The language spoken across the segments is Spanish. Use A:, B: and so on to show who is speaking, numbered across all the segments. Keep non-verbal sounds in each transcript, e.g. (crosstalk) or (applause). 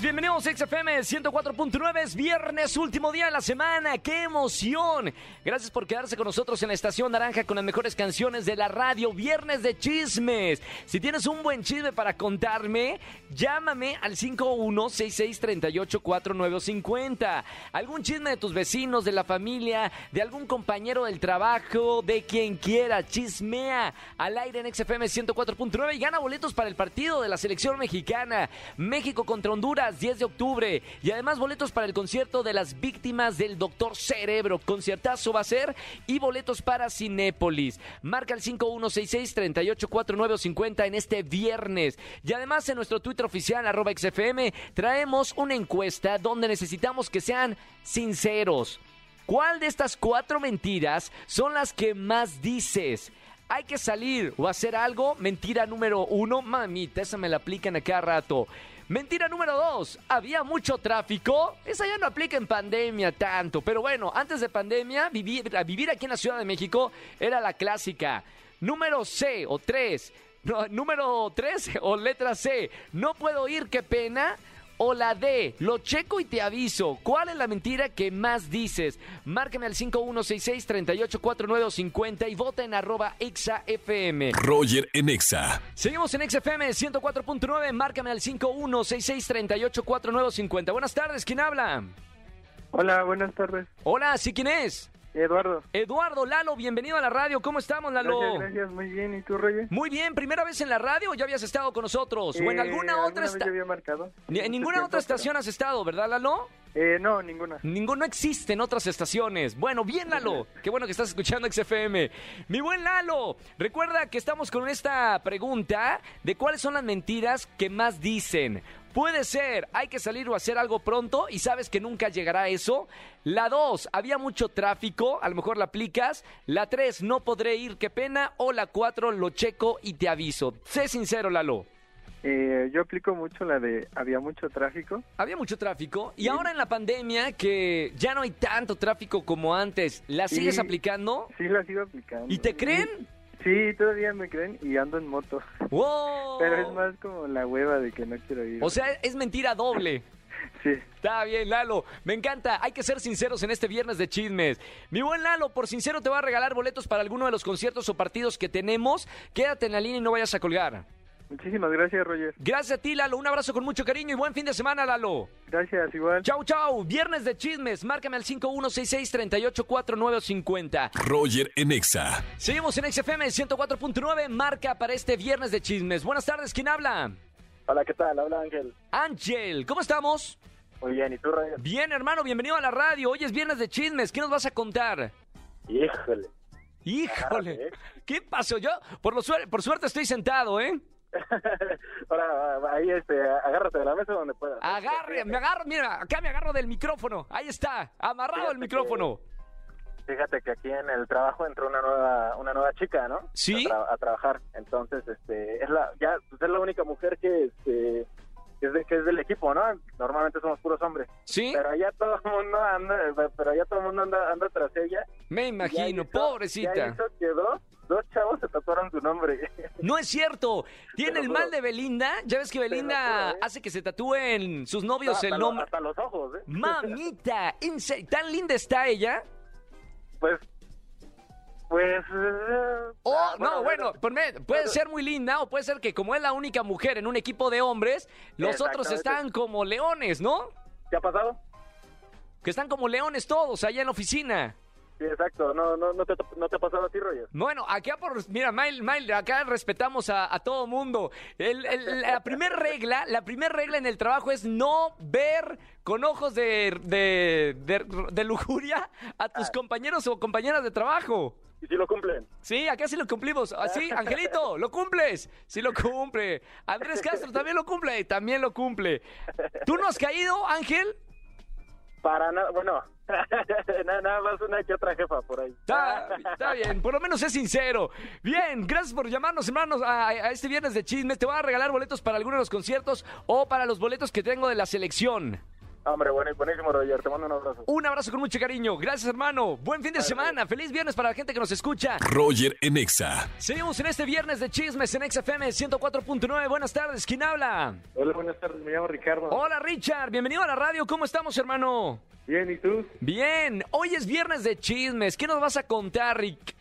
A: Bienvenidos a XFM 104.9, es viernes, último día de la semana, qué emoción. Gracias por quedarse con nosotros en la Estación Naranja con las mejores canciones de la radio, viernes de chismes. Si tienes un buen chisme para contarme, llámame al 5166384950. Algún chisme de tus vecinos, de la familia, de algún compañero del trabajo, de quien quiera, chismea al aire en XFM 104.9 y gana boletos para el partido de la selección mexicana. México contra Honduras, 10 de octubre. Y además boletos para el concierto de las víctimas del Doctor Cerebro. Conciertazo va a ser. Y boletos para Cinépolis. Marca el 5166-384950 en este viernes. Y además en nuestro Twitter oficial, arroba XFM, traemos una encuesta donde necesitamos que sean sinceros. ¿Cuál de estas cuatro mentiras son las que más dices? Hay que salir o hacer algo. Mentira número uno. Mamita, esa me la aplican a cada rato. Mentira número dos, había mucho tráfico. Esa ya no aplica en pandemia tanto, pero bueno, antes de pandemia, vivir, vivir aquí en la Ciudad de México era la clásica. Número C o tres, no, número tres (laughs) o letra C, no puedo ir, qué pena. O la D, lo checo y te aviso. ¿Cuál es la mentira que más dices? Márcame al 5166-384950 y vota en arroba ExaFM.
B: Roger en Exa.
A: Seguimos en XFM 104.9. Márcame al 5166-384950. Buenas tardes, ¿quién habla?
C: Hola, buenas tardes.
A: Hola, ¿sí quién es?
C: Eduardo.
A: Eduardo Lalo, bienvenido a la radio. ¿Cómo estamos, Lalo?
C: Gracias, gracias, muy bien. ¿Y tú, Roger?
A: Muy bien, ¿primera vez en la radio o ya habías estado con nosotros? ¿O en
C: Eh,
A: alguna otra
C: vez
A: esta-
C: yo había marcado?
A: Ni- En
C: Hace
A: ninguna otra estación has estado, ¿verdad, Lalo?
C: Eh, no, ninguna.
A: Ninguno existe en otras estaciones. Bueno, bien, Lalo. Qué bueno que estás escuchando XFM. Mi buen Lalo, recuerda que estamos con esta pregunta de cuáles son las mentiras que más dicen. Puede ser, hay que salir o hacer algo pronto y sabes que nunca llegará eso. La dos, había mucho tráfico, a lo mejor la aplicas. La tres, no podré ir, qué pena. O la cuatro, lo checo y te aviso. Sé sincero, Lalo.
C: Eh, yo aplico mucho la de había mucho tráfico.
A: Había mucho tráfico y ahora en la pandemia que ya no hay tanto tráfico como antes, ¿la
C: Sí.
A: sigues aplicando?
C: Sí, la sigo aplicando.
A: ¿Y te creen?
C: Sí, todavía me creen y ando en moto.
A: ¡Wow!
C: Pero es más como la hueva de que no quiero ir.
A: O sea, es mentira doble. (laughs)
C: Sí.
A: Está bien, Lalo. Me encanta. Hay que ser sinceros en este viernes de chismes. Mi buen Lalo, por sincero te va a regalar boletos para alguno de los conciertos o partidos que tenemos. Quédate en la línea y no vayas a colgar.
C: Muchísimas gracias, Roger.
A: Gracias a ti, Lalo. Un abrazo con mucho cariño y buen fin de semana, Lalo.
C: Gracias, igual.
A: Chau, chau. Viernes de chismes. Márcame al 5166-384950.
B: Roger en Exa.
A: Seguimos en XFM 104.9, marca para este viernes de chismes. Buenas tardes, ¿quién habla?
C: Hola, ¿qué tal? Habla Ángel.
A: Ángel, ¿cómo estamos?
C: Muy bien, ¿y tú, Roger?
A: Bien, hermano, bienvenido a la radio. Hoy es viernes de chismes. ¿Qué nos vas a contar?
C: Híjole.
A: Híjole, ¿qué pasó? Yo, por, lo suer- por suerte, estoy sentado, ¿eh?
C: Ahora, ahí, este, agárrate de la mesa donde puedas.
A: Agarre, me agarro, mira, acá me agarro del micrófono. Ahí está, amarrado el micrófono.
C: Fíjate que aquí en el trabajo entró una nueva una nueva chica, ¿no?
A: ¿Sí?
C: A, tra- a trabajar. Entonces, este, es la ya pues, es la única mujer que este que es, de- que es del equipo, ¿no? Normalmente somos puros hombres.
A: ¿Sí?
C: Pero ya todo el mundo anda, pero ya todo el mundo anda, anda tras ella.
A: Me
C: Ya
A: imagino,
C: hizo-
A: pobrecita.
C: Ya hizo que dos, chavos se tatuaron su nombre.
A: No es cierto. Tiene el mal de Belinda. Ya ves que Belinda
C: juro, ¿eh?
A: hace que se tatúen sus novios
C: hasta,
A: el
C: lo-
A: nombre.
C: hasta los ojos, ¿eh?
A: Mamita. ¿tan linda está ella?
C: Pues, pues... eh,
A: Oh,
C: ah,
A: no, bueno, ponme- puede ser muy linda o puede ser que como es la única mujer en un equipo de hombres, los otros están como leones, ¿no?
C: ¿Qué ha pasado?
A: Que están como leones todos allá en la oficina.
C: Sí, exacto. No, no, no, te, no te ha pasado a ti, Roger.
A: Bueno, acá por, mira, Mail, Mail, acá respetamos a, a todo mundo. El- el- la primera regla, la primera regla en el trabajo es no ver con ojos de, de, de- de lujuria a tus compañeros o compañeras de trabajo.
C: ¿Y si lo cumplen?
A: Sí, acá sí lo cumplimos. Así, Angelito, lo cumples. Sí lo cumple. Andrés Castro también lo cumple. También lo cumple. ¿Tú no has caído, Ángel?
C: Para nada, bueno, (laughs) nada, más una que otra jefa por ahí.
A: Está, está bien, por lo menos es sincero. Bien, gracias por llamarnos, hermanos, a, a este viernes de chismes. Te voy a regalar boletos para algunos de los conciertos o para los boletos que tengo de la selección.
C: Hombre, bueno, buenísimo, Roger. Te mando un abrazo.
A: Un abrazo con mucho cariño. Gracias, hermano. Buen fin de semana. Feliz viernes para la gente que nos escucha.
B: Roger en Exa.
A: Seguimos en este viernes de chismes en XFM 104.9. Buenas tardes. ¿Quién habla?
C: Hola, buenas tardes. Me llamo Ricardo.
A: Hola, Richard. Bienvenido a la radio. ¿Cómo estamos, hermano?
C: Bien, ¿y tú?
A: Bien. Hoy es viernes de chismes. ¿Qué nos vas a contar, Rick?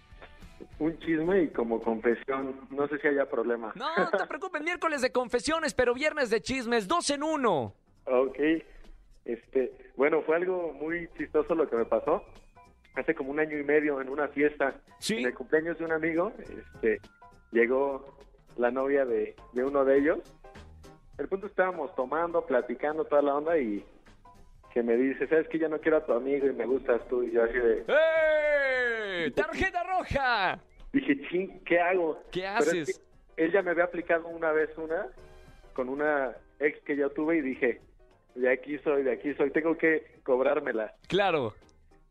C: Un chisme y como confesión. No sé si haya problema.
A: No, no te preocupes. (laughs) Miércoles de confesiones, pero viernes de chismes. Dos en uno.
C: ok. Este, bueno, fue algo muy chistoso lo que me pasó. Hace como un año y medio en una fiesta,
A: Sí.
C: en el cumpleaños de un amigo, este, llegó la novia de, de uno de ellos. El punto estábamos tomando, platicando toda la onda y que me dice, sabes que ya no quiero a tu amigo y me gustas tú. Y yo así de,
A: ¡Eh! (laughs) ¡Tarjeta roja!
C: dije, ching, ¿qué hago?
A: ¿Qué
C: es
A: haces?
C: que él ya me había aplicado una vez una con una ex que yo tuve y dije, de aquí soy, de aquí soy, tengo que cobrármela.
A: Claro.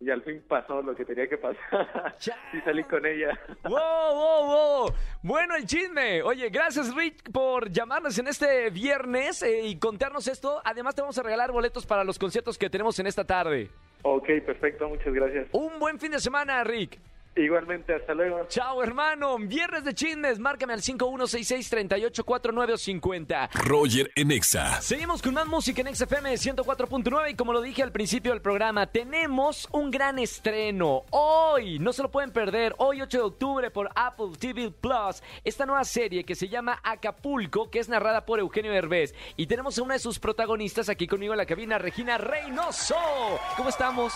C: Y al fin pasó lo que tenía que pasar. (laughs) Y salí con ella.
A: ¡Wow, wow, wow! Bueno, el chisme. Oye, gracias, Rick, por llamarnos en este viernes eh, y contarnos esto. Además, te vamos a regalar boletos para los conciertos que tenemos en esta tarde.
C: ok, perfecto, muchas gracias.
A: Un buen fin de semana, Rick.
C: Igualmente, hasta luego.
A: Chao, hermano. Viernes de chismes. Márcame al 5166-384950.
B: Roger en Exa.
A: Seguimos con más música en XFM 104.9 y como lo dije al principio del programa, tenemos un gran estreno. Hoy, no se lo pueden perder, hoy 8 de octubre por Apple TV Plus, esta nueva serie que se llama Acapulco, que es narrada por Eugenio Derbez. Y tenemos a una de sus protagonistas aquí conmigo en la cabina, Regina Reynoso. ¿Cómo estamos?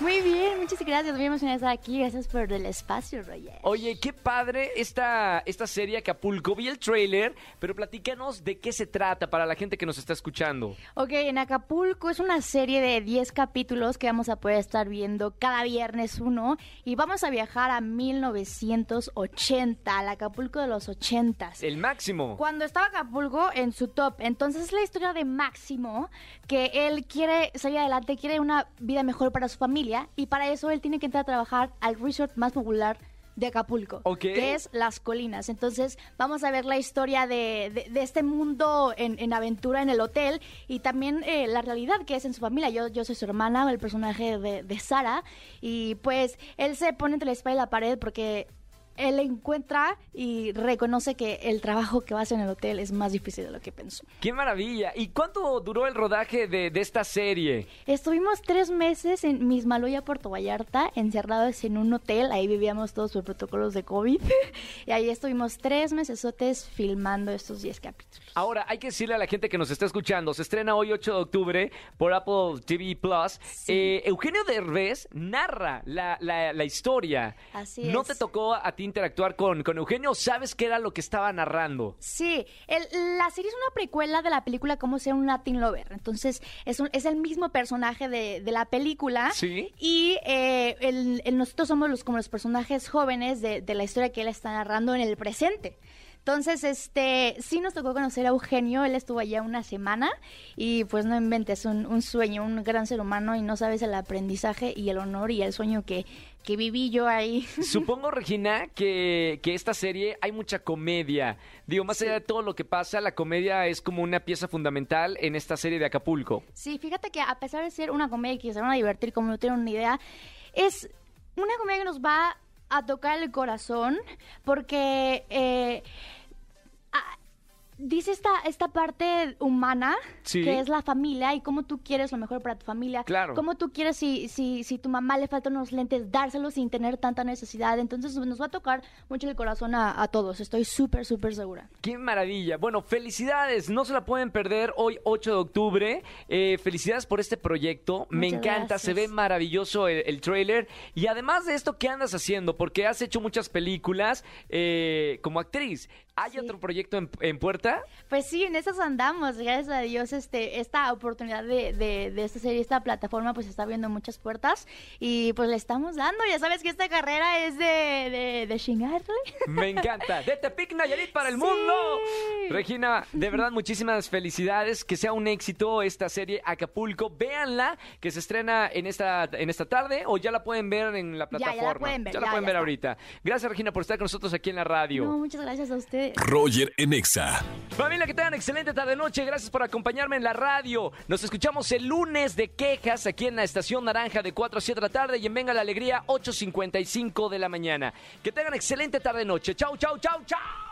D: Muy bien, muchas gracias. Muy emocionada estar aquí. Gracias por el espacio, Roger.
A: Oye, qué padre esta, esta serie Acapulco. Vi el trailer, pero platícanos de qué se trata para la gente que nos está escuchando.
D: Ok, en Acapulco es una serie de 10 capítulos que vamos a poder estar viendo cada viernes uno. Y vamos a viajar a 1980, al Acapulco de los 80.
A: El máximo.
D: Cuando estaba Acapulco en su top. Entonces es la historia de Máximo, que él quiere salir adelante, quiere una vida mejor para su familia. Y para eso él tiene que entrar a trabajar al resort más popular de Acapulco, que es Las Colinas. Entonces vamos a ver la historia de, de- de este mundo en, en aventura en el hotel y también eh, la realidad que es en su familia. Yo, yo soy su hermana, el personaje de, de Sara, y pues él se pone entre la espalda y la pared porque él encuentra y reconoce que el trabajo que va a hacer en el hotel es más difícil de lo que pensó.
A: ¡Qué maravilla! ¿Y cuánto duró el rodaje de, de esta serie?
D: Estuvimos tres meses en Mismaloya, Puerto Vallarta, encerrados en un hotel. Ahí vivíamos todos por protocolos de COVID. (laughs) y ahí estuvimos tres mesesotes filmando estos 10 capítulos.
A: Ahora, hay que decirle a la gente que nos está escuchando, se estrena hoy 8 de octubre por Apple TV Plus. Eh, Eugenio Derbez narra la, la- la historia.
D: Así
A: ¿No
D: es.
A: te tocó a ti interactuar con, con Eugenio? ¿Sabes qué era lo que estaba narrando?
D: Sí, el- la serie es una precuela de la película Cómo ser un Latin Lover. Entonces, es, un- es el mismo personaje de, de la película.
A: Sí.
D: Y eh, el- el- nosotros somos los, como los personajes jóvenes de, de la historia que él está narrando en el presente. Entonces, este, sí nos tocó conocer a Eugenio, él estuvo allá una semana y pues no inventes, un, un sueño, un gran ser humano y no sabes el aprendizaje y el honor y el sueño que, que viví yo ahí. (laughs)
A: Supongo, Regina, que, que esta serie hay mucha comedia. Digo, más allá de todo lo que pasa, la comedia es como una pieza fundamental en esta serie de Acapulco.
D: Sí, fíjate que a pesar de ser una comedia que se van a divertir como no tienen una idea, es una comedia que nos va a tocar el corazón porque eh, dice esta, esta parte humana
A: Sí.
D: que es la familia y cómo tú quieres lo mejor para tu familia.
A: Claro.
D: Cómo tú quieres si, si, si tu mamá le faltan unos lentes, dárselos sin tener tanta necesidad. Entonces nos va a tocar mucho el corazón a, a todos. Estoy súper, súper segura.
A: ¡Qué maravilla! Bueno, felicidades, no se la pueden perder hoy 8 de octubre. Eh, felicidades por este proyecto, me
D: Muchas
A: encanta,
D: gracias.
A: se ve maravilloso el, el trailer. Y además de esto, ¿qué andas haciendo? Porque has hecho muchas películas eh, como actriz. ¿Hay
D: Sí.
A: otro proyecto en, en puerta?
D: Pues sí, en esas andamos, gracias a Dios, este, esta oportunidad de, de, de esta serie, esta plataforma, pues está abriendo muchas puertas y pues le estamos dando, ya sabes que esta carrera es de, de, de chingarle.
A: Me encanta. De Tepic Nayarit para el (laughs)
D: Sí.
A: mundo. Regina, de verdad, muchísimas felicidades. Que sea un éxito esta serie Acapulco. Véanla, que se estrena en esta, en esta tarde o ya la pueden ver en la
D: Ya, ya la
A: plataforma.
D: pueden ver,
A: Ya la
D: ya,
A: pueden
D: ya
A: ver ahorita. Gracias, Regina, por estar con nosotros aquí en la radio.
D: No, muchas gracias a ustedes.
B: Roger en Exa.
A: Familia, que tengan excelente tarde noche. Gracias por acompañarme en la radio. Nos escuchamos el lunes de quejas aquí en la estación Naranja de 4 a 7 de la tarde y en Venga la Alegría 8.55 de la mañana. Que tengan excelente tarde noche. Chau, chau, chau, chau.